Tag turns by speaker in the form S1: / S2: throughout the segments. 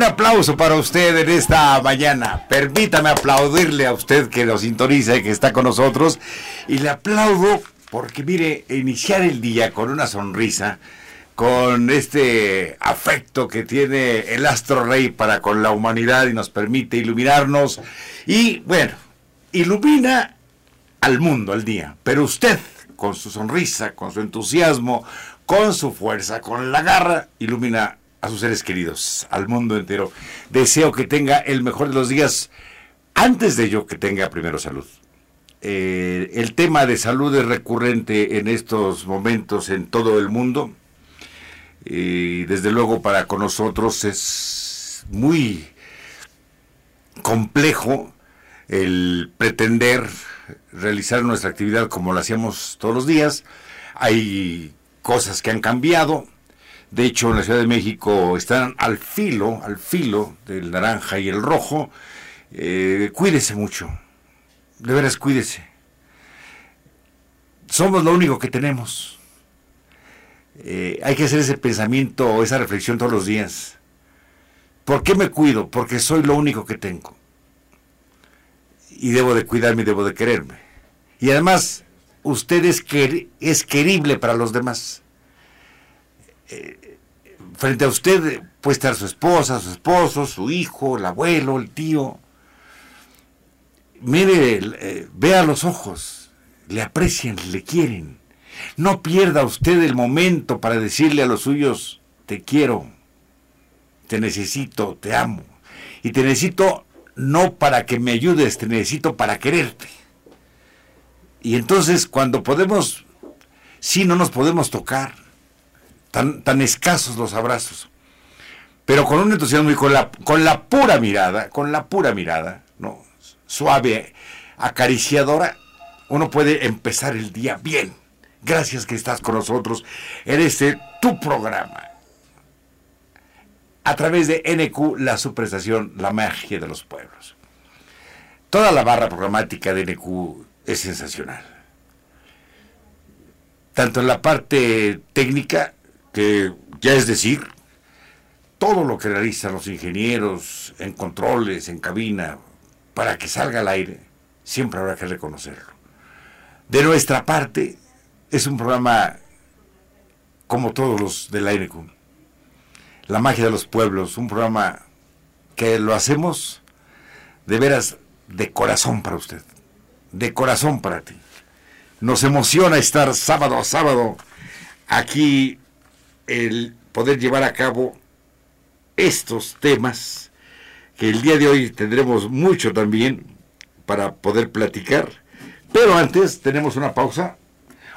S1: Un aplauso para usted en esta mañana. Permítame aplaudirle a usted que nos sintoniza y que está con nosotros. Y le aplaudo porque, mire, iniciar el día con una sonrisa, con este afecto que tiene el astro rey para con la humanidad y nos permite iluminarnos. Y bueno, ilumina al mundo al día. Pero usted, con su sonrisa, con su entusiasmo, con su fuerza, con la garra, ilumina a sus seres queridos, al mundo entero. Deseo que tenga el mejor de los días. Antes de ello, que tenga primero salud. Eh, el tema de salud es recurrente en estos momentos en todo el mundo. Y desde luego para con nosotros es muy complejo el pretender realizar nuestra actividad como la hacíamos todos los días. Hay cosas que han cambiado, de hecho, en la Ciudad de México están al filo, al filo del naranja y el rojo. Eh, cuídese mucho. De veras, cuídese. Somos lo único que tenemos. Eh, hay que hacer ese pensamiento, esa reflexión todos los días. ¿Por qué me cuido? Porque soy lo único que tengo. Y debo de cuidarme y debo de quererme. Y además, usted es, es querible para los demás. Eh, frente a usted puede estar su esposa, su esposo, su hijo, el abuelo, el tío. Mire, eh, vea los ojos, le aprecian, le quieren. No pierda usted el momento para decirle a los suyos, te quiero, te necesito, te amo. Y te necesito no para que me ayudes, te necesito para quererte. Y entonces cuando podemos, sí, no nos podemos tocar, tan, escasos los abrazos. Pero con un entusiasmo y con la, con la pura mirada, con la pura mirada, ¿no? suave, acariciadora, uno puede empezar el día bien. Gracias que estás con nosotros en este tu programa. A través de NQ, la subprestación, la magia de los pueblos. Toda la barra programática de NQ es sensacional. Tanto en la parte técnica que ya es decir, todo lo que realizan los ingenieros en controles, en cabina, para que salga al aire, siempre habrá que reconocerlo. De nuestra parte, es un programa como todos los del aire La magia de los pueblos, un programa que lo hacemos de veras de corazón para usted, de corazón para ti. Nos emociona estar sábado a sábado aquí el poder llevar a cabo estos temas, que el día de hoy tendremos mucho también para poder platicar. Pero antes tenemos una pausa.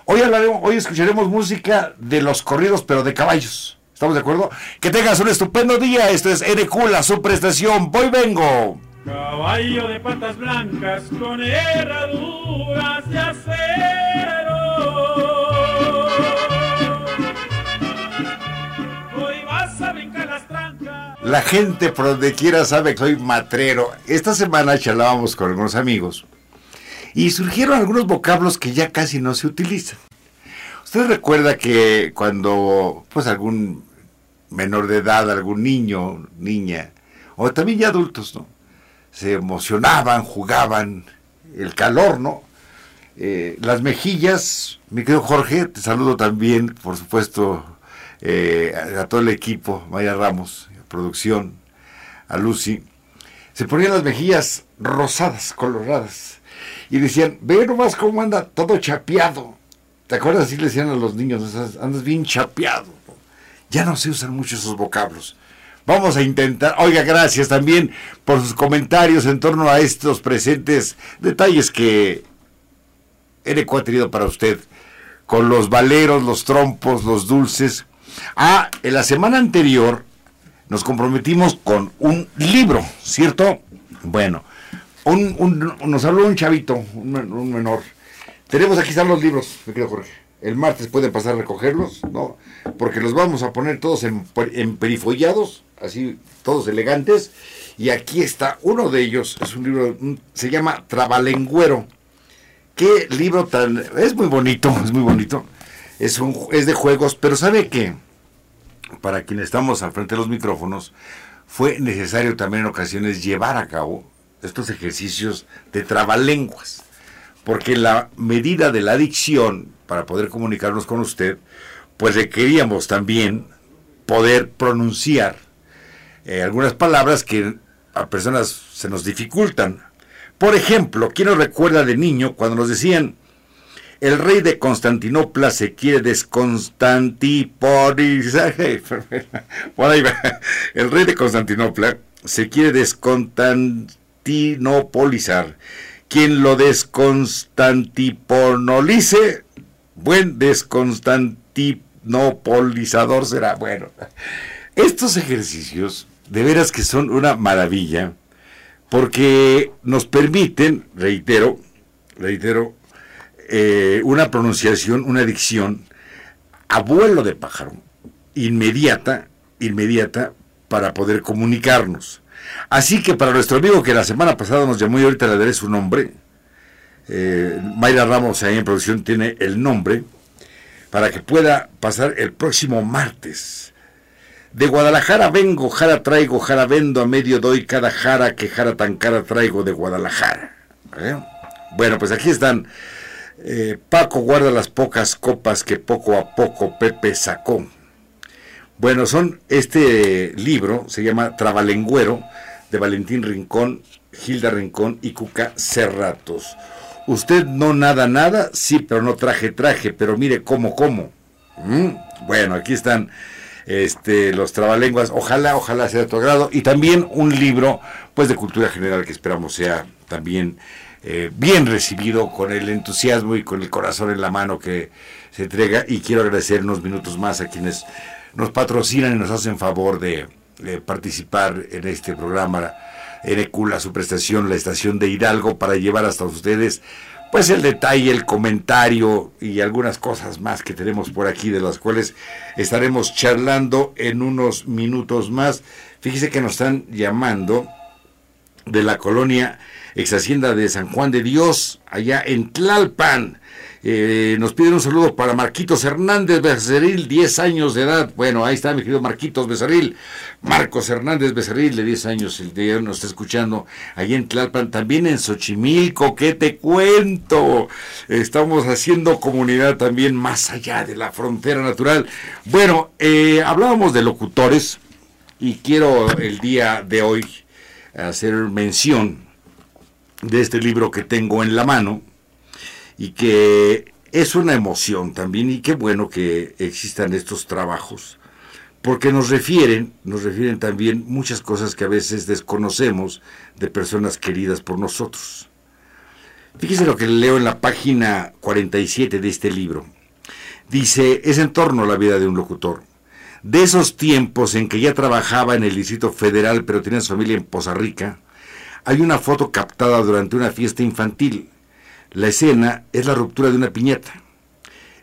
S1: Hoy, hablaremos, hoy escucharemos música de los corridos, pero de caballos. ¿Estamos de acuerdo? Que tengas un estupendo día. Esto es NQ, la subprestación. Voy, vengo.
S2: Caballo de patas blancas con herraduras de acero.
S1: La gente por donde quiera sabe que soy matrero. Esta semana charlábamos con algunos amigos y surgieron algunos vocablos que ya casi no se utilizan. Usted recuerda que cuando pues algún menor de edad, algún niño, niña, o también ya adultos, ¿no? Se emocionaban, jugaban, el calor, ¿no? Eh, las mejillas, mi querido Jorge, te saludo también, por supuesto, eh, a, todo el equipo, Maya Ramos, producción, a Lucy, se ponían las mejillas rosadas, coloradas, y decían, ve nomás cómo anda todo chapeado. ¿Te acuerdas? Así le decían a los niños, andas bien chapeado. Ya no se usan mucho esos vocablos. Vamos a intentar, oiga, gracias también por sus comentarios en torno a estos presentes detalles que NQ ha tenido para usted, con los valeros, los trompos, los dulces. Ah, en la semana anterior nos comprometimos con un libro, ¿cierto? Bueno, un, nos habló un chavito, un, menor. Tenemos aquí están los libros, me querido Jorge. El martes pueden pasar a recogerlos, ¿no? Porque los vamos a poner todos en, en perifollados, así, todos elegantes. Y aquí está uno de ellos, es un libro, se llama Trabalengüero. Qué libro tan... Es muy bonito, es muy bonito. Es, un, es de juegos, pero ¿sabe qué? Para quienes estamos al frente de los micrófonos, fue necesario también en ocasiones llevar a cabo estos ejercicios de trabalenguas, porque la medida de la dicción, para poder comunicarnos con usted, pues requeríamos también poder pronunciar eh, algunas palabras que a personas se nos dificultan. Por ejemplo, ¿quién nos recuerda de niño cuando nos decían, el rey de Constantinopla se quiere desconstantipolizar? El rey de Constantinopla se quiere desconstantinopolizar. Quien lo desconstantipolice, buen desconstantinopolizador será. Bueno, estos ejercicios de veras que son una maravilla, porque nos permiten, reitero, reitero, eh, una pronunciación, una dicción a vuelo de pájaro, inmediata, inmediata, para poder comunicarnos. Así que para nuestro amigo que la semana pasada nos llamó y ahorita le daré su nombre, eh, Mayra Ramos ahí en producción tiene el nombre, para que pueda pasar el próximo martes de Guadalajara vengo, jara traigo, jara vendo, a medio doy cada jara que jara tan cara traigo de Guadalajara. ¿eh? Bueno, pues aquí están. Eh, Paco guarda las pocas copas que poco a poco Pepe sacó. Bueno, son este libro, se llama Trabalengüero, de Valentín Rincón, Gilda Rincón y Cuca Cerratos. Usted no nada, nada, sí, pero no traje, traje, pero mire cómo, cómo. ¿Mm? Bueno, aquí están este, los trabalenguas, ojalá, ojalá sea de tu agrado, y también un libro pues de cultura general que esperamos sea también eh, bien recibido con el entusiasmo y con el corazón en la mano que se entrega y quiero agradecer unos minutos más a quienes nos patrocinan y nos hacen favor de, participar en este programa ECULA, su prestación, la estación de Hidalgo, para llevar hasta ustedes pues el detalle, el comentario y algunas cosas más que tenemos por aquí de las cuales estaremos charlando en unos minutos más. Fíjese que nos están llamando de la colonia ex hacienda de San Juan de Dios, allá en Tlalpan. Eh, nos piden un saludo para Marquitos Hernández Becerril, 10 años de edad. Bueno, ahí está mi querido Marquitos Becerril. Marcos Hernández Becerril, de 10 años, el día nos está escuchando ahí en Tlalpan, también en Xochimilco, ¿qué te cuento? Estamos haciendo comunidad también más allá de la frontera natural. Bueno, eh, hablábamos de locutores y quiero el día de hoy hacer mención de este libro que tengo en la mano y que es una emoción también y qué bueno que existan estos trabajos porque nos refieren, nos refieren también muchas cosas que a veces desconocemos de personas queridas por nosotros. Fíjese lo que leo en la página 47 de este libro. Dice, es en torno a la vida de un locutor. De esos tiempos en que ya trabajaba en el Distrito Federal pero tenía su familia en Poza Rica, hay una foto captada durante una fiesta infantil la escena es la ruptura de una piñata.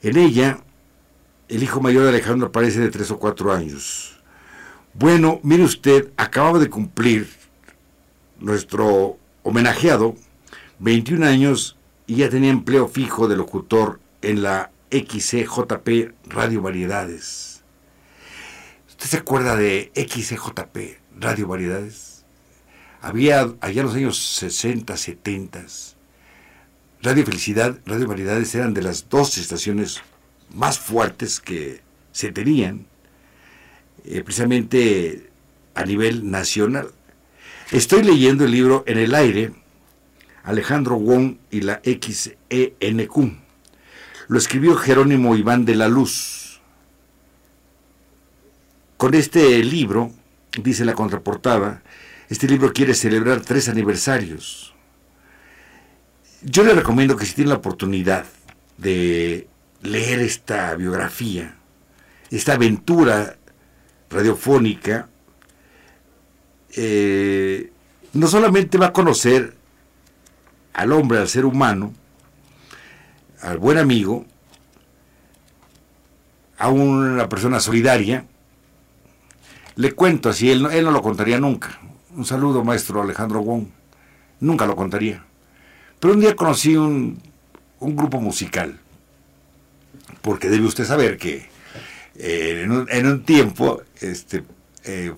S1: En ella, el hijo mayor de Alejandro aparece de tres o cuatro años. Bueno, mire usted, acababa de cumplir nuestro homenajeado 21 años y ya tenía empleo fijo de locutor en la XCJP Radio Variedades. ¿Usted se acuerda de XCJP Radio Variedades? Había allá en los años 60, 70 Radio Felicidad, Radio Variedades eran de las dos estaciones más fuertes que se tenían, eh, precisamente a nivel nacional. Estoy leyendo el libro En el aire, Alejandro Wong y la XENQ. Lo escribió Jerónimo Iván de la Luz. Con este libro, dice la contraportada, este libro quiere celebrar tres aniversarios yo le recomiendo que si tiene la oportunidad de leer esta biografía, esta aventura radiofónica, eh, no solamente va a conocer al hombre, al ser humano, al buen amigo, a una persona solidaria, le cuento así, él, él no lo contaría nunca. Un saludo, maestro Alejandro Wong. Nunca lo contaría. Pero un día conocí un, grupo musical, porque debe usted saber que eh, en, un, tiempo este, eh,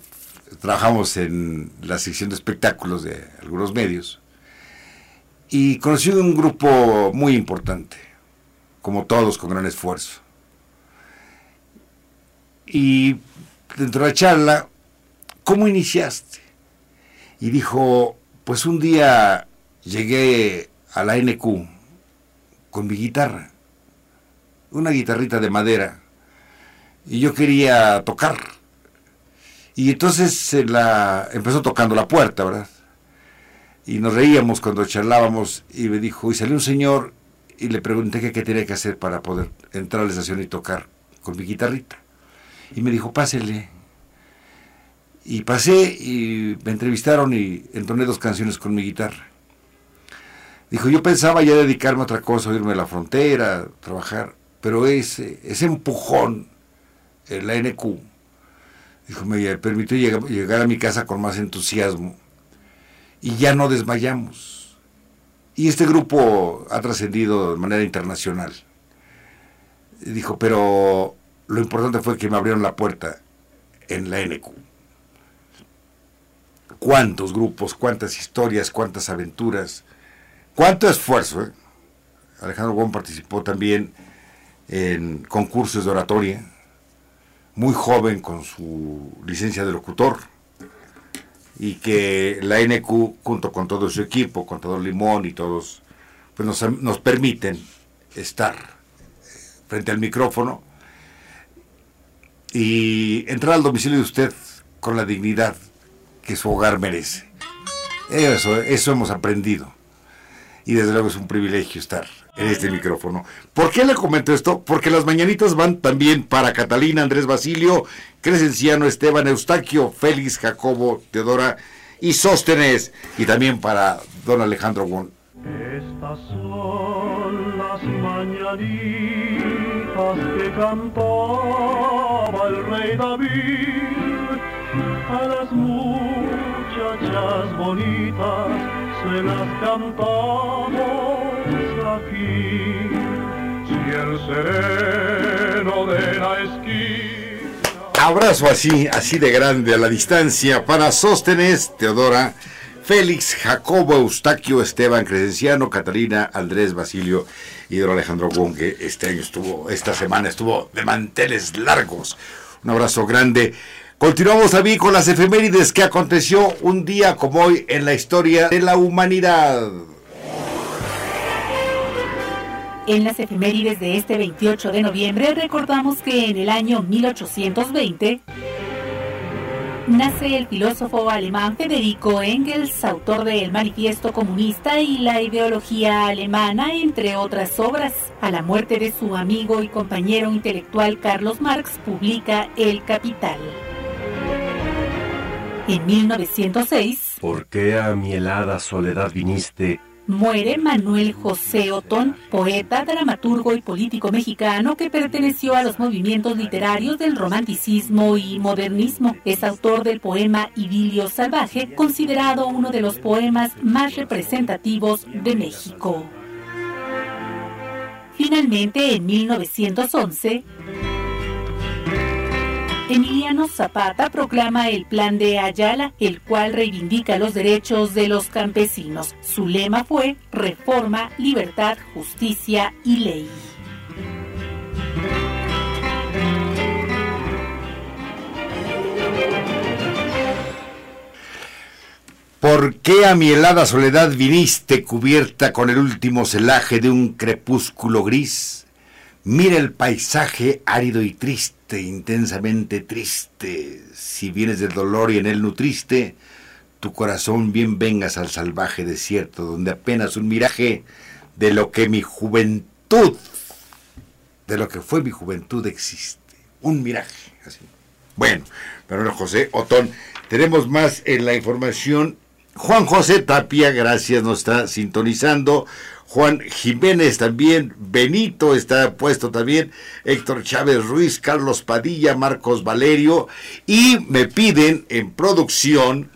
S1: trabajamos en la sección de espectáculos de algunos medios y conocí un grupo muy importante, como todos, con gran esfuerzo. Y dentro de la charla, ¿cómo iniciaste? Y dijo, pues un día llegué a la NQ con mi guitarra, una guitarrita de madera, y yo quería tocar. Y entonces se la empezó tocando la puerta, ¿verdad? Y nos reíamos cuando charlábamos y me dijo, y salió un señor y le pregunté qué tenía que hacer para poder entrar a la estación y tocar con mi guitarrita. Y me dijo, pásele. Y pasé y me entrevistaron y entoné dos canciones con mi guitarra. Dijo, yo pensaba ya dedicarme a otra cosa, irme a la frontera, trabajar, pero ese, ese empujón, en la NQ, dijo, me permitió llegar, llegar a mi casa con más entusiasmo y ya no desmayamos. Y este grupo ha trascendido de manera internacional. Dijo, pero lo importante fue que me abrieron la puerta en la NQ. ¿Cuántos grupos, cuántas historias, cuántas aventuras, cuánto esfuerzo? Eh? Alejandro Gómez participó también en concursos de oratoria, muy joven con su licencia de locutor, y que la NQ, junto con todo su equipo, con todo Limón y todos, pues nos permiten estar frente al micrófono y entrar al domicilio de usted con la dignidad que su hogar merece. Eso, hemos aprendido. Y desde luego es un privilegio estar en este micrófono. ¿Por qué le comento esto? Porque las mañanitas van también para Catalina, Andrés Basilio, Crescenciano, Esteban, Eustaquio, Félix, Jacobo, Teodora y Sóstenes. Y también para don Alejandro Won.
S3: Estas son las mañanitas que cantaba el rey David a las muchachas bonitas se las cantamos aquí. Si el sereno de la esquina.
S1: Abrazo así, así de grande a la distancia para Sóstenes, Teodora, Félix, Jacobo, Eustaquio, Esteban, Crescenciano, Catalina, Andrés, Basilio y Alejandro Wong, que este año estuvo, esta semana estuvo de manteles largos. Un abrazo grande. Continuamos también con las efemérides que aconteció un día como hoy en la historia de la humanidad.
S4: En las efemérides de este 28 de noviembre recordamos que en el año 1820 nace el filósofo alemán Federico Engels, autor del Manifiesto Comunista y la ideología alemana, entre otras obras. A la muerte de su amigo y compañero intelectual Carlos Marx publica El Capital. En 1906,
S5: ¿Por qué a mi helada soledad viniste?
S4: muere Manuel José Otón, poeta, dramaturgo y político mexicano que perteneció a los movimientos literarios del romanticismo y modernismo. Es autor del poema Idilio Salvaje, considerado uno de los poemas más representativos de México. Finalmente, en 1911, Emiliano Zapata proclama el Plan de Ayala, el cual reivindica los derechos de los campesinos. Su lema fue Reforma, Libertad, Justicia y Ley.
S1: ¿Por qué a mi helada soledad viniste cubierta con el último celaje de un crepúsculo gris? Mira el paisaje árido y triste, intensamente triste. Si vienes del dolor y en él nutriste, tu corazón bien vengas al salvaje desierto, donde apenas un miraje de lo que mi juventud, de lo que fue mi juventud existe. Un miraje, así. Bueno, pero José Otón, tenemos más en la información. Juan José Tapia, gracias, nos está sintonizando. Juan Jiménez también, Benito está puesto también, Héctor Chávez Ruiz, Carlos Padilla, Marcos Valerio, y me piden en producción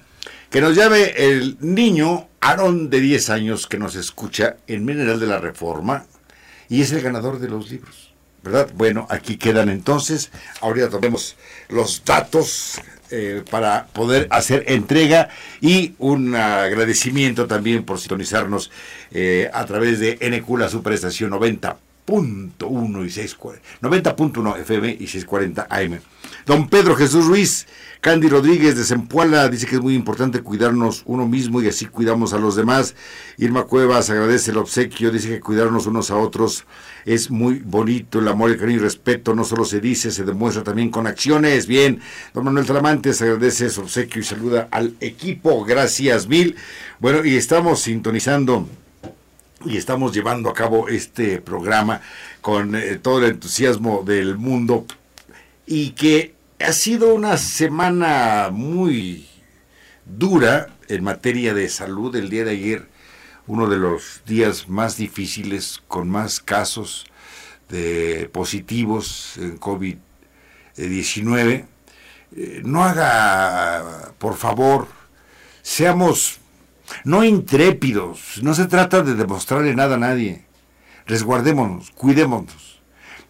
S1: que nos llame el niño Aarón de 10 años que nos escucha en Mineral de la Reforma y es el ganador de los libros, ¿verdad? Bueno, aquí quedan entonces, ahorita tomemos los datos eh, para poder hacer entrega y un agradecimiento también por sintonizarnos eh, a través de NQ la Superestación 90.1 y 640, 90.1 FM y 640 AM. Don Pedro Jesús Ruiz, Candy Rodríguez de Zempuala dice que es muy importante cuidarnos uno mismo y así cuidamos a los demás. Irma Cuevas agradece el obsequio, dice que cuidarnos unos a otros es muy bonito. El amor, el cariño y respeto no solo se dice, se demuestra también con acciones. Bien, don Manuel Talamantes agradece su obsequio y saluda al equipo. Gracias mil. Bueno, y estamos sintonizando y estamos llevando a cabo este programa con eh, todo el entusiasmo del mundo y que ha sido una semana muy dura en materia de salud. El día de ayer, uno de los días más difíciles, con más casos de positivos en COVID-19. Eh, no haga, por favor, seamos no intrépidos. No se trata de demostrarle nada a nadie. Resguardémonos, cuidémonos.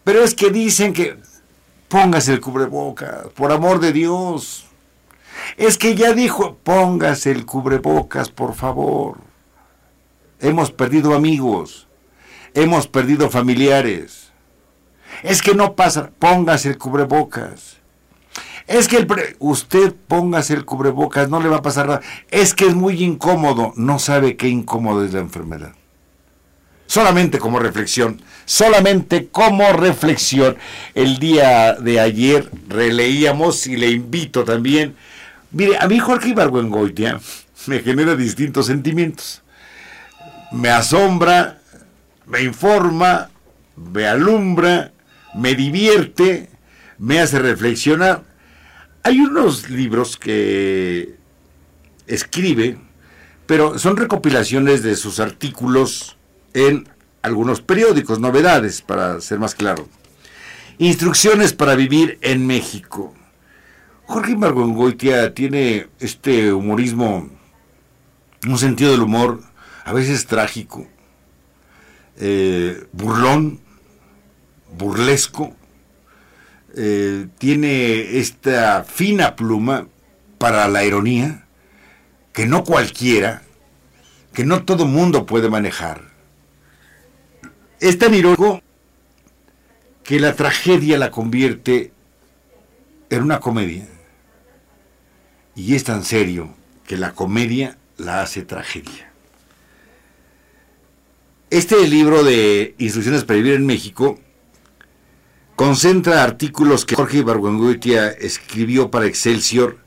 S1: Pero es que dicen que póngase el cubrebocas, por amor de Dios. Es que ya dijo, póngase el cubrebocas, por favor. Hemos perdido amigos, hemos perdido familiares. Es que no pasa, póngase el cubrebocas. Es que el usted póngase el cubrebocas, no le va a pasar nada. Es que es muy incómodo, no sabe qué incómodo es la enfermedad. Solamente como reflexión, solamente como reflexión. El día de ayer releíamos y le invito también. Mire, a mí Jorge Ibargüengoitia me genera distintos sentimientos. Me asombra, me informa, me alumbra, me divierte, me hace reflexionar. Hay unos libros que escribe, pero son recopilaciones de sus artículos en algunos periódicos, novedades, para ser más claro. Instrucciones para vivir en México. Jorge Margongoitia tiene este humorismo, un sentido del humor a veces trágico, eh, burlón, burlesco, eh, tiene esta fina pluma para la ironía que no cualquiera, que no todo mundo puede manejar. Es tan irónico que la tragedia la convierte en una comedia. Y es tan serio que la comedia la hace tragedia. Este libro de Instrucciones para Vivir en México concentra artículos que Jorge Ibargüengoitia escribió para Excelsior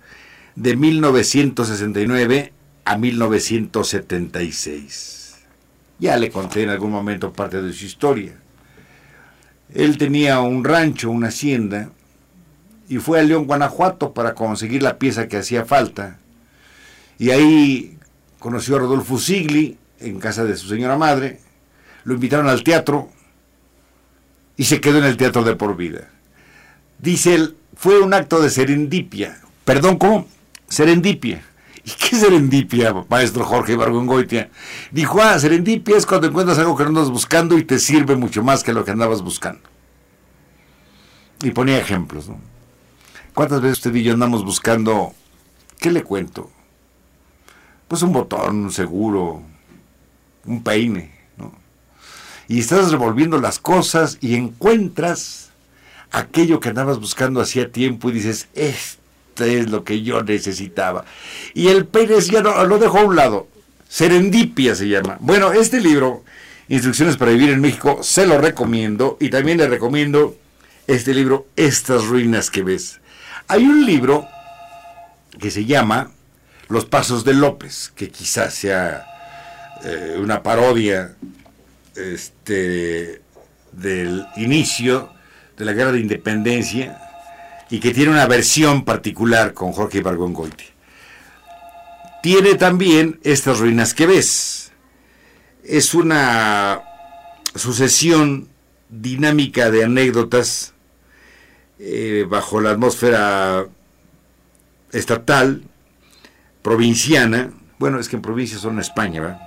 S1: de 1969 a 1976. Ya le conté en algún momento parte de su historia. Él tenía un rancho, una hacienda, y fue a León, Guanajuato para conseguir la pieza que hacía falta. Y ahí conoció a Rodolfo Sigli en casa de su señora madre, lo invitaron al teatro y se quedó en el teatro de por vida. Dice él, fue un acto de serendipia. Perdón, ¿cómo? Serendipia. ¿Y qué serendipia, maestro Jorge Ibargüengoitia? Dijo, ah, serendipia es cuando encuentras algo que no andas buscando y te sirve mucho más que lo que andabas buscando. Y ponía ejemplos, ¿no? ¿Cuántas veces usted y yo andamos buscando, qué le cuento? Pues un botón, un seguro, un peine, ¿no? Y estás revolviendo las cosas y encuentras aquello que andabas buscando hacía tiempo y dices, este es lo que yo necesitaba. Y el Pérez ya no, lo dejó a un lado. Serendipia se llama. Bueno, este libro, Instrucciones para Vivir en México, se lo recomiendo. Y también le recomiendo este libro, Estas ruinas que ves. Hay un libro que se llama Los Pasos de López, que quizás sea eh, una parodia este, del inicio de la guerra de independencia y que tiene una versión particular con Jorge Ibargüengoitia. Tiene también estas ruinas que ves. Es una sucesión dinámica de anécdotas eh, bajo la atmósfera estatal, provinciana, bueno, es que en provincia son España, ¿verdad?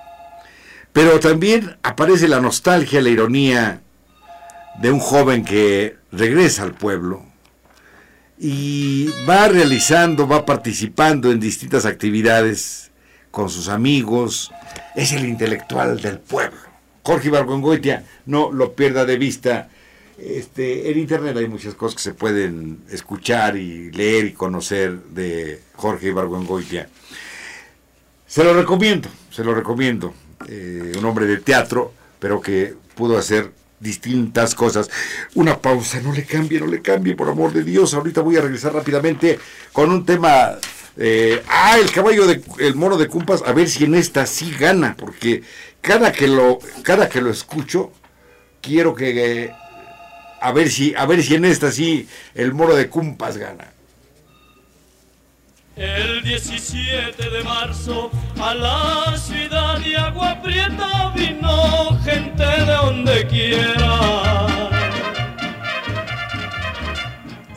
S1: Pero también aparece la nostalgia, la ironía de un joven que regresa al pueblo, y va realizando, va participando en distintas actividades con sus amigos. Es el intelectual del pueblo. Jorge Ibargüengoitia, no lo pierda de vista. Este, en internet hay muchas cosas que se pueden escuchar y leer y conocer de Jorge Ibargüengoitia. Se lo recomiendo, se lo recomiendo. Eh, un hombre de teatro, pero que pudo hacer distintas cosas. Una pausa, no le cambie, no le cambie, por amor de Dios. Ahorita voy a regresar rápidamente con un tema. eh, ah, el caballo de el mono de Cumpas, a ver si en esta sí gana, porque cada que lo, cada que lo escucho, quiero que eh, a ver si, a ver si en esta sí el mono de Cumpas gana.
S2: El 17 de marzo a la ciudad de Agua Prieta vino gente de donde quiera.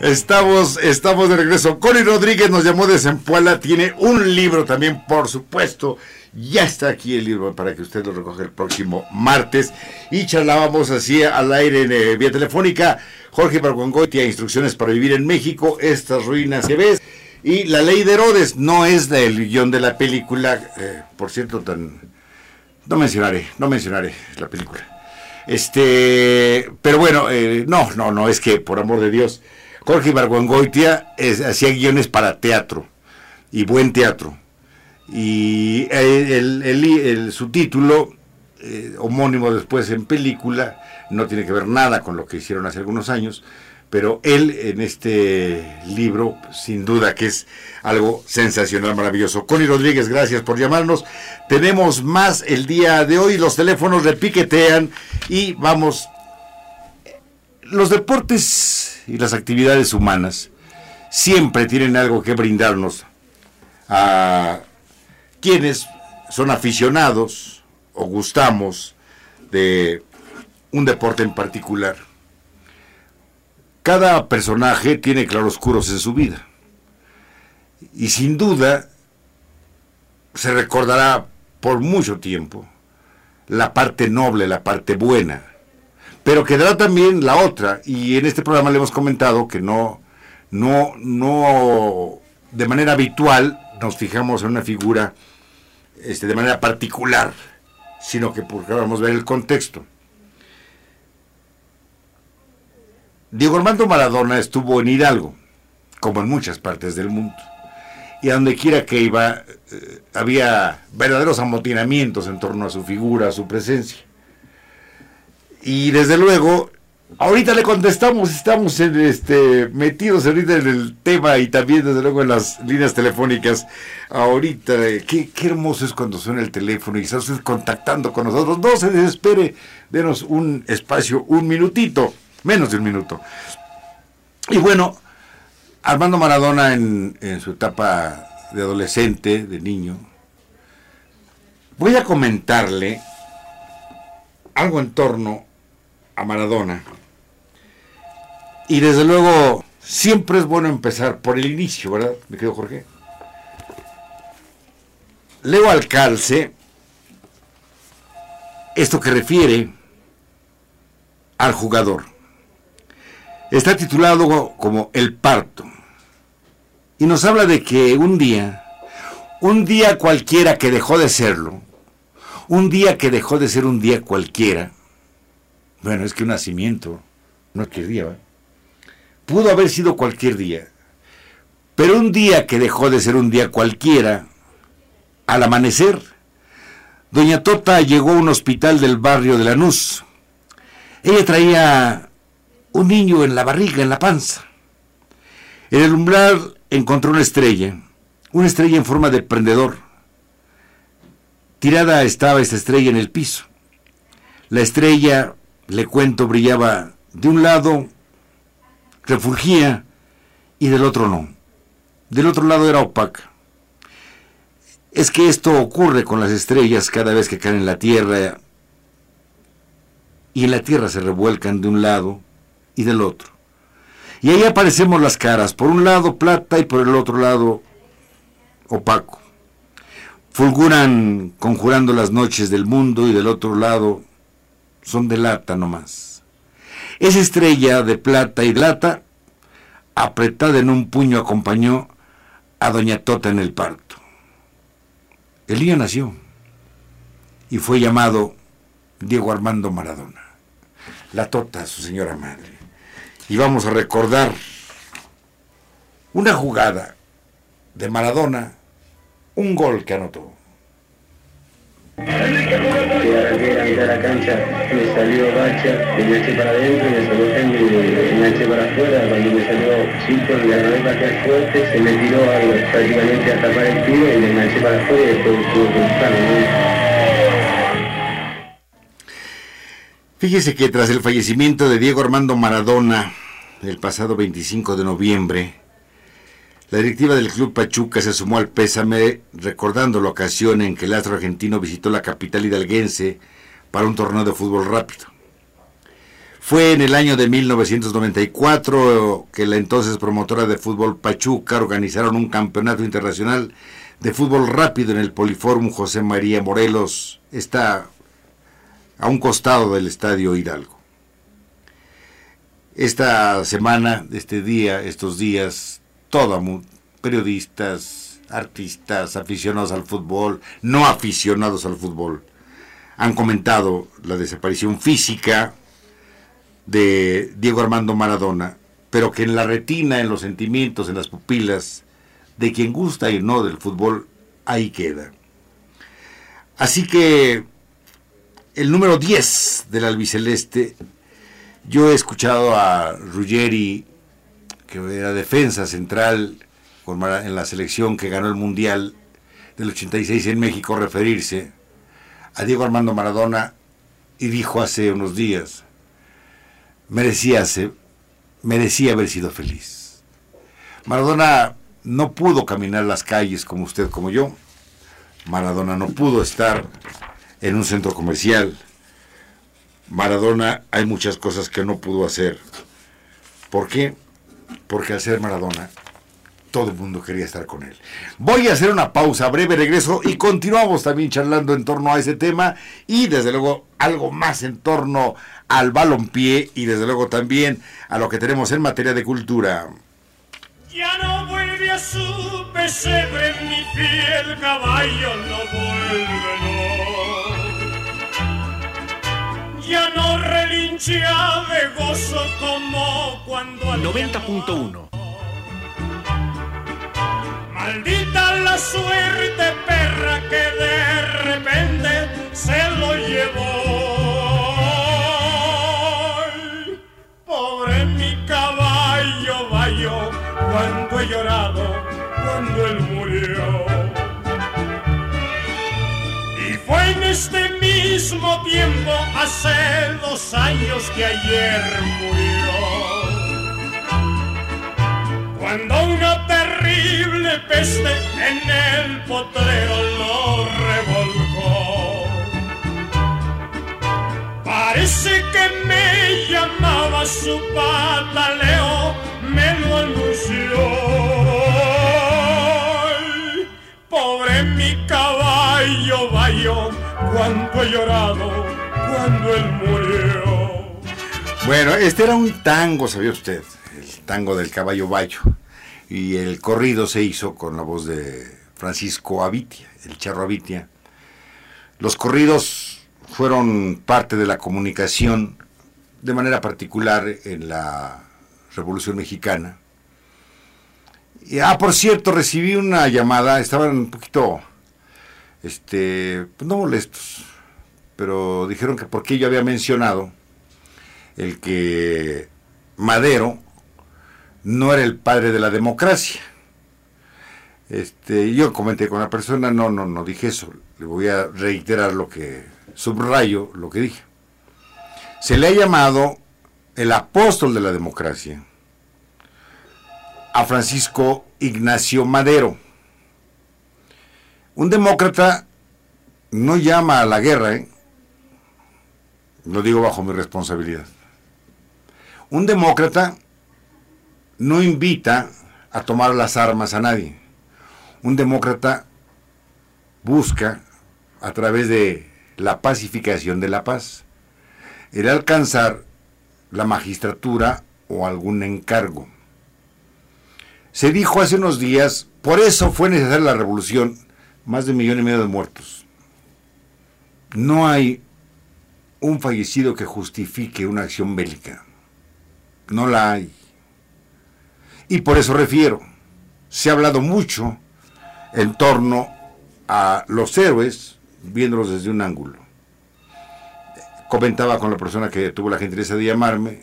S1: Estamos, estamos de regreso. Connie Rodríguez nos llamó de Zempoala, tiene un libro también, por supuesto. Ya está aquí el libro para que usted lo recoja el próximo martes. Y charlábamos así al aire en eh, vía telefónica. Jorge Barguangoitia, Instrucciones para Vivir en México, Estas Ruinas que ves. Y La Ley de Herodes no es del guion de la película, eh, por cierto, tan... No mencionaré, no mencionaré la película. Este, pero bueno, eh, no, no, no, es que por amor de Dios, Jorge Ibargüengoitia hacía guiones para teatro y buen teatro. Y el- su título, eh, homónimo después en película, no tiene que ver nada con lo que hicieron hace algunos años, pero él en este libro, sin duda que es algo sensacional, maravilloso. Connie Rodríguez, gracias por llamarnos. Tenemos más el día de hoy, los teléfonos repiquetean y vamos los deportes y las actividades humanas siempre tienen algo que brindarnos a quienes son aficionados o gustamos de un deporte en particular. Cada personaje tiene claroscuros en su vida. Y sin duda se recordará por mucho tiempo la parte noble, la parte buena pero quedará también la otra y en este programa le hemos comentado que no no no de manera habitual nos fijamos en una figura este, de manera particular sino que procuramos ver el contexto Diego Armando Maradona estuvo en Hidalgo como en muchas partes del mundo y a donde quiera que iba eh, había verdaderos amotinamientos en torno a su figura, a su presencia y desde luego, ahorita le contestamos, estamos en, este, metidos ahorita en el tema y también desde luego en las líneas telefónicas. Ahorita, qué, qué hermoso es cuando suena el teléfono y está usted contactando con nosotros. No se desespere, denos un espacio, un minutito, menos de un minuto. Y bueno, Armando Maradona en, su etapa de adolescente, de niño, voy a comentarle algo en torno a Maradona. Y desde luego, siempre es bueno empezar por el inicio, ¿verdad, mi querido Jorge? Leo al calce esto que refiere al jugador. Está titulado como El parto. Y nos habla de que un día, un día cualquiera que dejó de serlo, un día que dejó de ser un día cualquiera, bueno, es que un nacimiento no es cualquier día, ¿verdad? Pudo haber sido cualquier día, pero un día que dejó de ser un día cualquiera, al amanecer, doña Tota llegó a un hospital del barrio de Lanús. Ella traía un niño en la barriga, en la panza. En el umbral encontró una estrella, una estrella en forma de prendedor. Tirada estaba esta estrella en el piso. La estrella, le cuento, brillaba de un lado, refulgía, y del otro no. Del otro lado era opaca. Es que esto ocurre con las estrellas cada vez que caen en la Tierra, y en la Tierra se revuelcan de un lado y del otro. Y ahí aparecemos las caras, por un lado plata y por el otro lado opaco. Fulguran conjurando las noches del mundo y del otro lado son de lata nomás. Esa estrella de plata y lata apretada en un puño, acompañó a Doña Tota en el parto. El niño nació y fue llamado Diego Armando Maradona. La Tota, su señora madre. Y vamos a recordar una jugada de Maradona, un gol que anotó.
S6: Arranqué la de la cancha, me salió bacha, me enganché para adentro, me salió Henry, me enganché para afuera, cuando me salió Chico, me agarré para atrás fuerte, se me tiró algo, prácticamente a tapar el tiro y me enganché para afuera y después tuve que buscarlo.
S1: Fíjese que tras el fallecimiento de Diego Armando Maradona el pasado 25 de noviembre, la directiva del Club Pachuca se sumó al pésame recordando la ocasión en que el astro argentino visitó la capital hidalguense para un torneo de fútbol rápido. Fue en el año de 1994 que la entonces promotora de fútbol Pachuca organizaron un campeonato internacional de fútbol rápido en el Poliforum José María Morelos, está a un costado del Estadio Hidalgo. Esta semana, este día, estos días, todo, mu- periodistas, artistas, aficionados al fútbol, no aficionados al fútbol, han comentado la desaparición física de Diego Armando Maradona, pero que en la retina, en los sentimientos, en las pupilas de quien gusta y no del fútbol, ahí queda. Así que el número 10 del albiceleste, yo he escuchado a Ruggeri, que era defensa central en la selección que ganó el Mundial del 86 en México, referirse a Diego Armando Maradona y dijo hace unos días, merecía, merecía haber sido feliz. Maradona no pudo caminar las calles como usted, como yo. Maradona no pudo estar en un centro comercial. Maradona hay muchas cosas que no pudo hacer. ¿Por qué? Porque al ser Maradona, todo el mundo quería estar con él. Voy a hacer una pausa, breve regreso y continuamos también charlando en torno a ese tema y desde luego algo más en torno al balompié y desde luego también a lo que tenemos en materia de cultura.
S2: Ya no vuelve a su pesebre mi fiel caballo, no vuelve, no. Ya no relincha de gozo como cuando al
S7: 90.1
S2: Maldita la suerte perra que de repente se lo llevó. Pobre mi caballo, vayo, cuánto he llorado cuando él murió. Fue en este mismo tiempo, hace dos años que ayer murió. Cuando una terrible peste en el potrero lo revolcó. Parece que me llamaba su pataleo, me lo anunció. Cuánto he llorado cuando él murió.
S1: Bueno, este era un tango, ¿sabía usted? El tango del caballo bayo. Y el corrido se hizo con la voz de Francisco Avitia, el charro Avitia. Los corridos fueron parte de la comunicación de manera particular en la Revolución Mexicana. Y, ah, por cierto, recibí una llamada, estaban un poquito, este, pues no molestos, pero dijeron que porque yo había mencionado el que Madero no era el padre de la democracia. Este, yo comenté con la persona, no, no, no dije eso. Le voy a reiterar lo que subrayo, lo que dije. Se le ha llamado el apóstol de la democracia a Francisco Ignacio Madero. Un demócrata no llama a la guerra, ¿eh? lo digo bajo mi responsabilidad. Un demócrata no invita a tomar las armas a nadie. Un demócrata busca, a través de la pacificación de la paz, el alcanzar la magistratura o algún encargo. Se dijo hace unos días, por eso fue necesaria la revolución, más de un millón y medio de muertos. No hay un fallecido que justifique una acción bélica. No la hay. Y por eso refiero, se ha hablado mucho en torno a los héroes, viéndolos desde un ángulo. Comentaba con la persona que tuvo la gentileza de llamarme,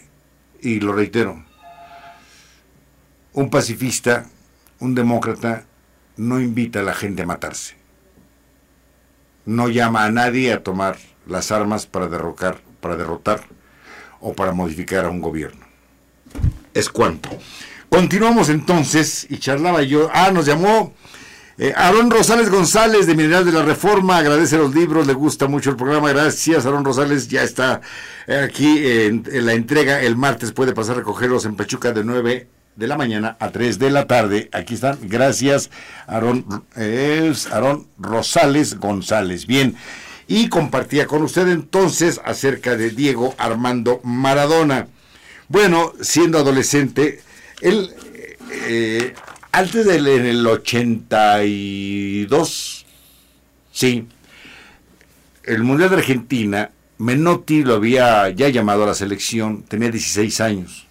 S1: y lo reitero, un pacifista, un demócrata, no invita a la gente a matarse. No llama a nadie a tomar las armas para derrocar, para derrotar o para modificar a un gobierno. Es cuanto. Continuamos entonces y charlaba yo. Ah, nos llamó eh, Aarón Rosales González de Mineral de la Reforma. Agradece los libros, le gusta mucho el programa. Gracias, Aarón Rosales. Ya está eh, aquí en, la entrega. El martes puede pasar a recogerlos en Pachuca de 9 de la mañana a 3 de la tarde. Aquí están. Gracias, Aarón, es Aarón Rosales González. Bien. Y compartía con usted entonces acerca de Diego Armando Maradona. Bueno, siendo adolescente, él, eh, antes del en el 82, sí, el Mundial de Argentina, Menotti lo había ya llamado a la selección, tenía 16 años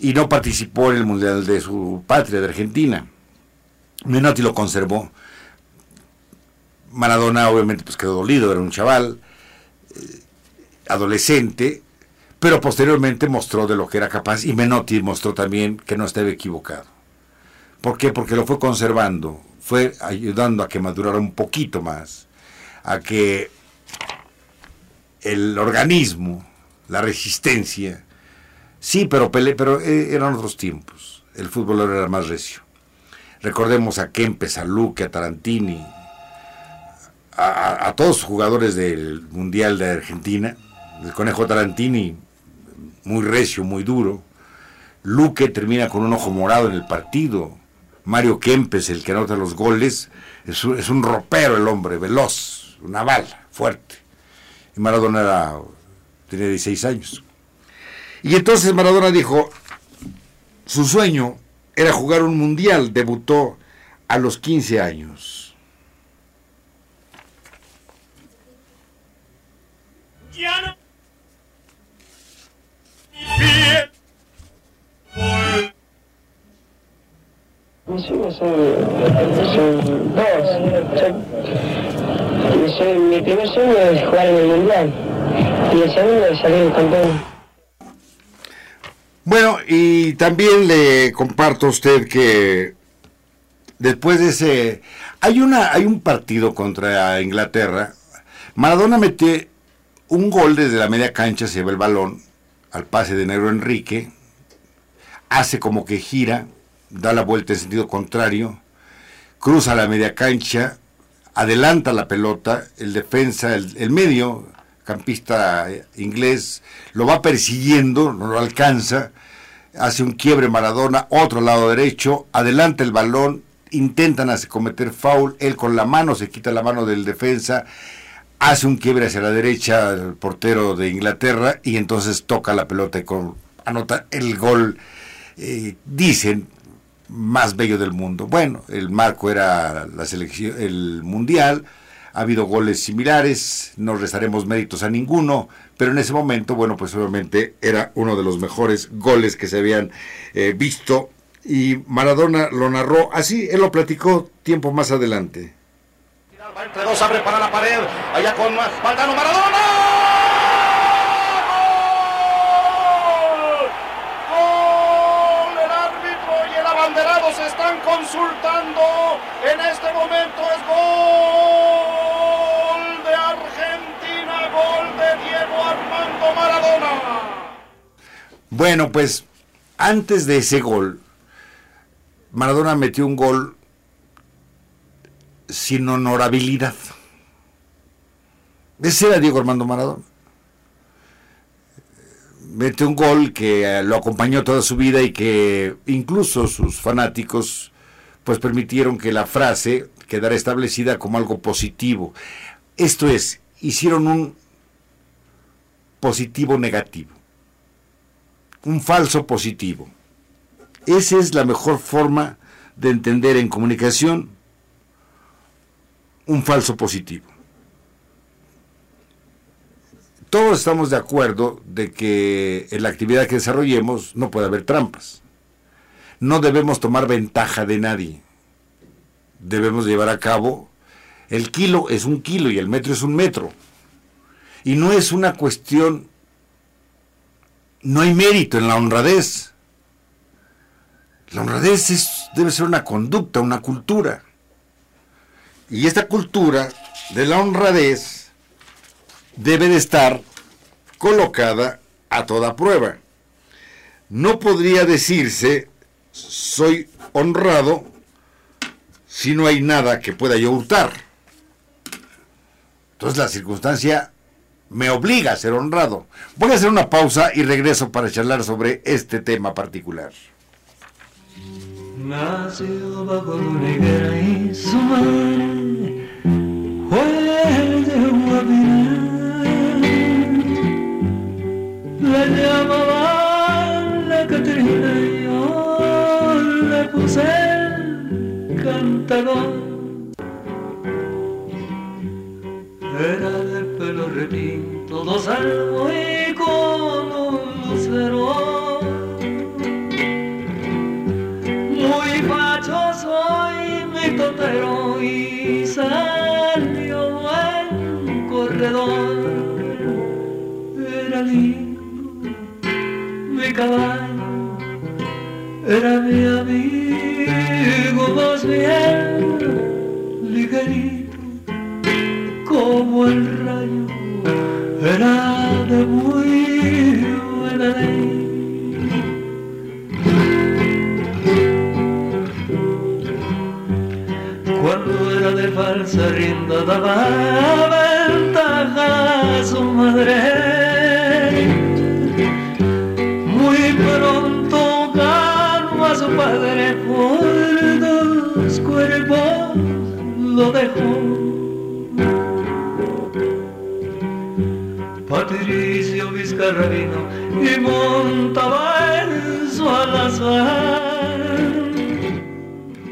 S1: y no participó en el Mundial de su patria, de Argentina. Menotti lo conservó. Maradona obviamente pues quedó dolido, era un chaval, eh, adolescente, pero posteriormente mostró de lo que era capaz y Menotti mostró también que no estaba equivocado. ¿Por qué? Porque lo fue conservando, fue ayudando a que madurara un poquito más, a que el organismo, la resistencia, Sí, pero Pelé, pero eh, eran otros tiempos. El fútbol era más recio. Recordemos a Kempes, a Luque, a Tarantini, a, todos los jugadores del Mundial de Argentina. El conejo Tarantini, muy recio, muy duro. Luque termina con un ojo morado en el partido. Mario Kempes, el que anota los goles, es un, es un ropero el hombre, veloz, una bala, fuerte. Y Maradona era, tenía 16 años. Y entonces Maradona dijo, su sueño era jugar un mundial, debutó a los 15 años. Ya no.
S7: Mis sueños son, son dos. mi primer sueño es jugar en el mundial y el segundo es salir campeón.
S1: Bueno, y también le comparto a usted que después de ese hay una hay un partido contra Inglaterra. Maradona mete un gol desde la media cancha, se lleva el balón al pase de Negro Enrique, hace como que gira, da la vuelta en sentido contrario, cruza la media cancha, adelanta la pelota, el defensa, el, el medio campista inglés lo va persiguiendo, no lo alcanza, hace un quiebre Maradona, otro lado derecho, adelanta el balón, intentan hacer cometer foul, él con la mano se quita la mano del defensa, hace un quiebre hacia la derecha el portero de Inglaterra y entonces toca la pelota y con, anota el gol, eh, dicen, más bello del mundo. Bueno, el marco era la selección, el mundial, ha habido goles similares, no restaremos méritos a ninguno, pero en ese momento, bueno, pues obviamente era uno de los mejores goles que se habían eh, visto y Maradona lo narró así, él lo platicó tiempo más adelante.
S8: Entre dos abre para la pared, allá con Valdano Maradona. Están consultando. En este momento es gol.
S1: Bueno, pues antes de ese gol, Maradona metió un gol sin honorabilidad. Ese era Diego Armando Maradona. Mete un gol que lo acompañó toda su vida y que incluso sus fanáticos pues permitieron que la frase quedara establecida como algo positivo. Esto es, hicieron un positivo negativo un falso positivo. Esa es la mejor forma de entender en comunicación un falso positivo. Todos estamos de acuerdo de que en la actividad que desarrollemos no puede haber trampas. No debemos tomar ventaja de nadie. Debemos llevar a cabo el kilo es un kilo y el metro es un metro. Y no es una cuestión, no hay mérito en la honradez. La honradez debe ser una conducta, una cultura. Y esta cultura de la honradez debe de estar colocada a toda prueba. No podría decirse soy honrado si no hay nada que pueda yo hurtar. Entonces la circunstancia me obliga a ser honrado. Voy a hacer una pausa y regreso para charlar sobre este tema particular.
S9: Nació bajo una higuera y su madre fue de Guapiná. La llamaban la Catrina y yo le puse el cantador. Algo y con un lucero. Muy fachoso y muy totero y salió en corredor. Era lindo, mi caballo, era mi amigo más bien ligerito como el rayo, buena ley. Cuando era de falsa rienda daba ventaja a su madre. Muy pronto ganó a su padre por dos cuerpos, lo dejó. Su.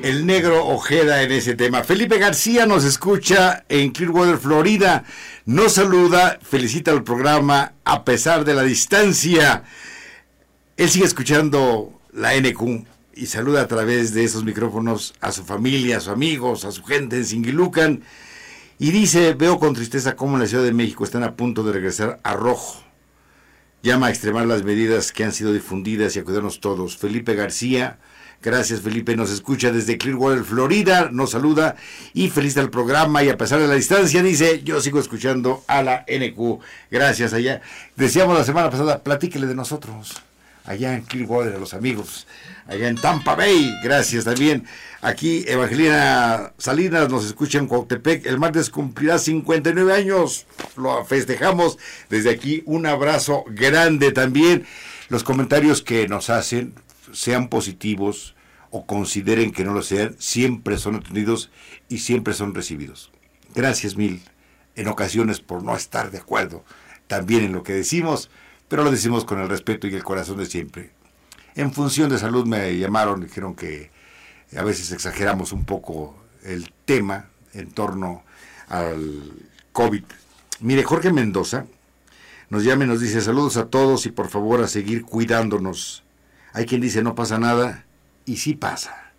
S1: El negro Ojeda en ese tema. Felipe García nos escucha en Clearwater, Florida. Nos saluda, felicita el programa a pesar de la distancia. Él sigue escuchando la NQ y saluda a través de esos micrófonos a su familia, a sus amigos, a su gente en Singilucan. Y dice, veo con tristeza cómo en la Ciudad de México están a punto de regresar a rojo. Llama a extremar las medidas que han sido difundidas y a cuidarnos todos. Felipe García, gracias Felipe, nos escucha desde Clearwater, Florida, nos saluda y felicita el programa y a pesar de la distancia dice, yo sigo escuchando a la NQ. Gracias allá. Decíamos la semana pasada, platíquele de nosotros. Allá en Clearwater, los amigos. Allá en Tampa Bay, gracias también. Aquí Evangelina Salinas nos escucha en Cuautepec. El martes cumplirá 59 años. Lo festejamos desde aquí. Un abrazo grande también. Los comentarios que nos hacen, sean positivos o consideren que no lo sean, siempre son atendidos y siempre son recibidos. Gracias mil en ocasiones por no estar de acuerdo también en lo que decimos, pero lo decimos con el respeto y el corazón de siempre. En función de salud me llamaron, dijeron que a veces exageramos un poco el tema en torno al COVID. Mire, Jorge Mendoza nos llama y nos dice saludos a todos y por favor a seguir cuidándonos. Hay quien dice no pasa nada y sí pasa.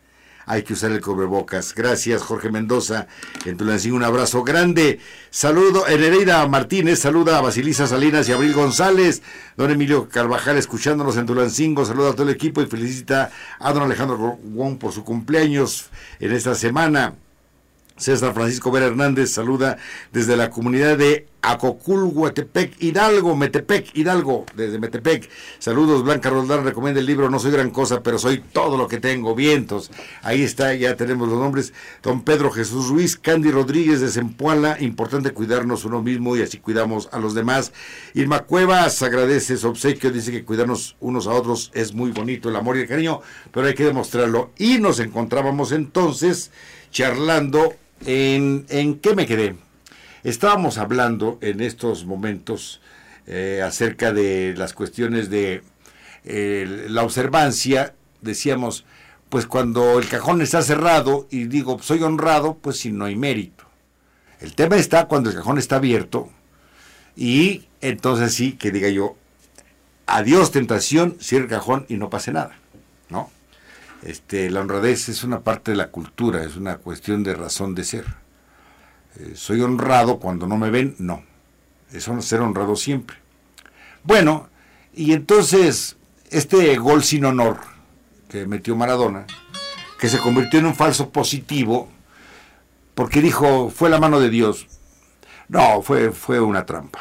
S1: Hay que usar el cubrebocas. Gracias, Jorge Mendoza. En Tulancingo, un abrazo grande. Saludo, Hereida Martínez, saluda a Basilisa Salinas y Abril González. Don Emilio Carvajal, escuchándonos en Tulancingo. Saluda a todo el equipo y felicita a don Alejandro Wong por su cumpleaños en esta semana. César Francisco Vera Hernández saluda desde la comunidad de Acoculhuatepec, Hidalgo, Metepec, Hidalgo, desde Metepec. Saludos, Blanca Roldán recomienda el libro No soy gran cosa, pero soy todo lo que tengo, vientos. Ahí está, ya tenemos los nombres. Don Pedro Jesús Ruiz, Candy Rodríguez de Zempoala, importante cuidarnos uno mismo y así cuidamos a los demás. Irma Cuevas agradece su obsequio, dice que cuidarnos unos a otros es muy bonito, el amor y el cariño, pero hay que demostrarlo. Y nos encontrábamos entonces charlando en, qué me quedé. Estábamos hablando en estos momentos eh, acerca de las cuestiones de eh, la observancia decíamos, pues cuando el cajón está cerrado y digo, soy honrado, pues si no hay mérito. El tema está cuando el cajón está abierto y entonces sí que diga yo, adiós tentación, cierre el cajón y no pase nada. Este, la honradez es una parte de la cultura, es una cuestión de razón de ser. Eh, soy honrado cuando no me ven, no. Es ser honrado siempre. Bueno, y entonces este gol sin honor que metió Maradona, que se convirtió en un falso positivo, porque dijo, fue la mano de Dios. No, fue, fue una trampa.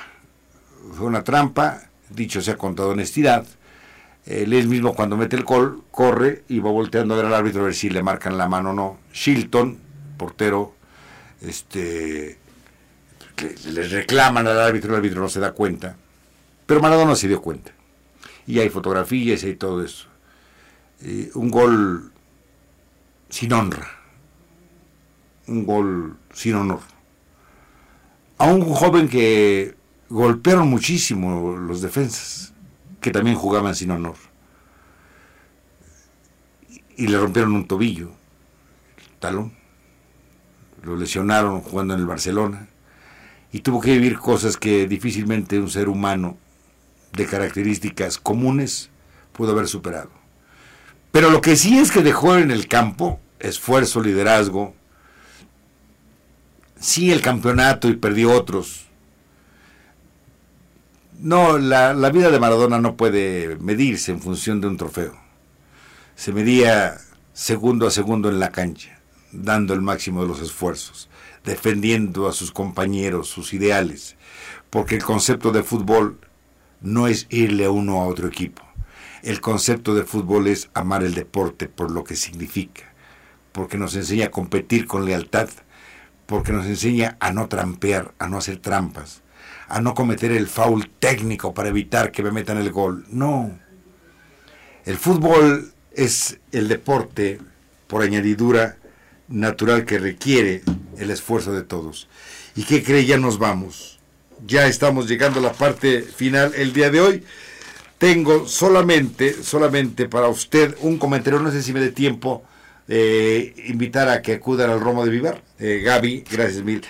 S1: Fue una trampa, dicho sea con toda honestidad. Él mismo cuando mete el gol, corre y va volteando a ver al árbitro a ver si le marcan la mano o no. Shilton, portero, este, le reclaman al árbitro, el árbitro no se da cuenta. Pero Maradona se dio cuenta. Y hay fotografías y todo eso. un gol sin honra. Un gol sin honor. A un joven que golpearon muchísimo los defensas, que también jugaban sin honor. Y le rompieron un tobillo, talón. Lo lesionaron jugando en el Barcelona. Y tuvo que vivir cosas que difícilmente un ser humano de características comunes pudo haber superado. Pero lo que sí es que dejó en el campo esfuerzo, liderazgo, sí el campeonato y perdió otros. No, la, la, vida de Maradona no puede medirse en función de un trofeo. Se medía segundo a segundo en la cancha, dando el máximo de los esfuerzos, defendiendo a sus compañeros, sus ideales, porque el concepto de fútbol no es irle a uno a otro equipo. El concepto de fútbol es amar el deporte por lo que significa, porque nos enseña a competir con lealtad, porque nos enseña a no trampear, a no hacer trampas, a no cometer el foul técnico para evitar que me metan el gol. No. El fútbol es el deporte, por añadidura, natural que requiere el esfuerzo de todos. ¿Y qué cree? Ya nos vamos ya estamos llegando a la parte final el día de hoy. Tengo solamente, solamente para usted un comentario, no sé si me dé tiempo de invitar a que acudan al Romo de Vivar. Eh, Gaby, gracias mil.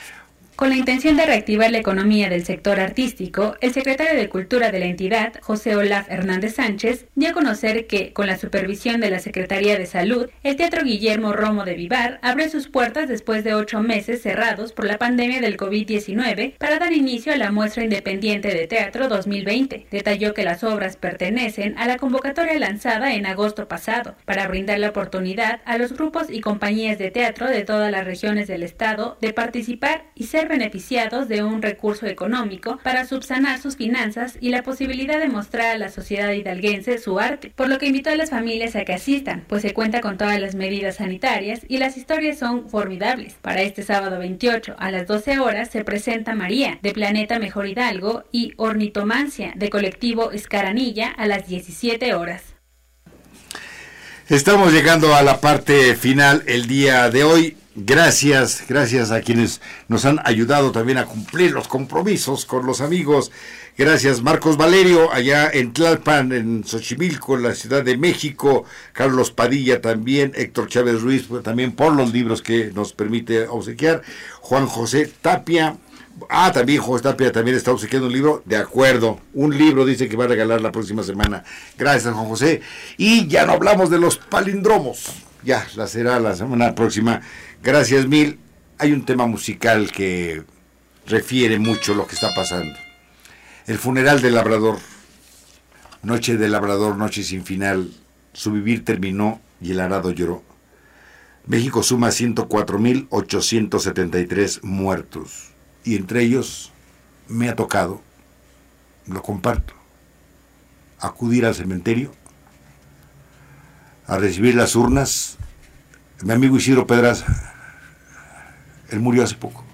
S10: Con la intención de reactivar la economía del sector artístico, el secretario de Cultura de la entidad, José Olaf Hernández Sánchez, dio a conocer que, con la supervisión de la Secretaría de Salud, el Teatro Guillermo Romo de Vivar abre sus puertas después de ocho meses cerrados por la pandemia del COVID-19 para dar inicio a la muestra independiente de teatro 2020. Detalló que las obras pertenecen a la convocatoria lanzada en agosto pasado para brindar la oportunidad a los grupos y compañías de teatro de todas las regiones del estado de participar y ser beneficiados de un recurso económico para subsanar sus finanzas y la posibilidad de mostrar a la sociedad hidalguense su arte, por lo que invitó a las familias a que asistan, pues se cuenta con todas las medidas sanitarias y las historias son formidables. Para este sábado 28 a las 12 horas se presenta María de Planeta Mejor Hidalgo y Ornitomancia de colectivo Escaranilla a las 17 horas.
S1: Estamos llegando a la parte final el día de hoy. Gracias, gracias a quienes nos han ayudado también a cumplir los compromisos con los amigos. Gracias Marcos Valerio, allá en Tlalpan, en Xochimilco, en la Ciudad de México. Carlos Padilla también, Héctor Chávez Ruiz, pues, también por los libros que nos permite obsequiar. Juan José Tapia. Ah, también Juan Tapia también está obsequiando un libro. De acuerdo, un libro dice que va a regalar la próxima semana. Gracias, Juan José. Y ya no hablamos de los palindromos. Ya, la será la semana próxima. Gracias mil. Hay un tema musical que refiere mucho lo que está pasando. El funeral del labrador. Noche del labrador, noche sin final. Su vivir terminó y el arado lloró. México suma 104.873 muertos. Y entre ellos me ha tocado, lo comparto, acudir al cementerio a recibir las urnas. Mi amigo Isidro Pedraza él murió hace poco.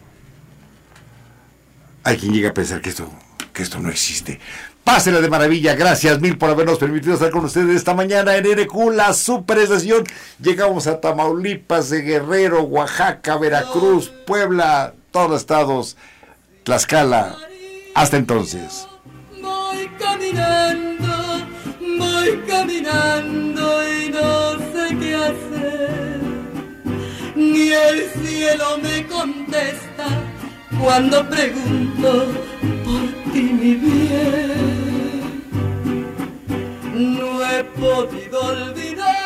S1: Hay quien llega a pensar que esto, que esto no existe. Pásela de maravilla. Gracias mil por habernos permitido estar con ustedes esta mañana en NQ, la superestación. Llegamos a Tamaulipas, de Guerrero, Oaxaca, Veracruz, Puebla, todos los estados, Tlaxcala. Hasta entonces.
S9: Voy caminando y no sé qué hacer. Ni el cielo me contesta cuando pregunto por ti, mi bien. No he podido olvidar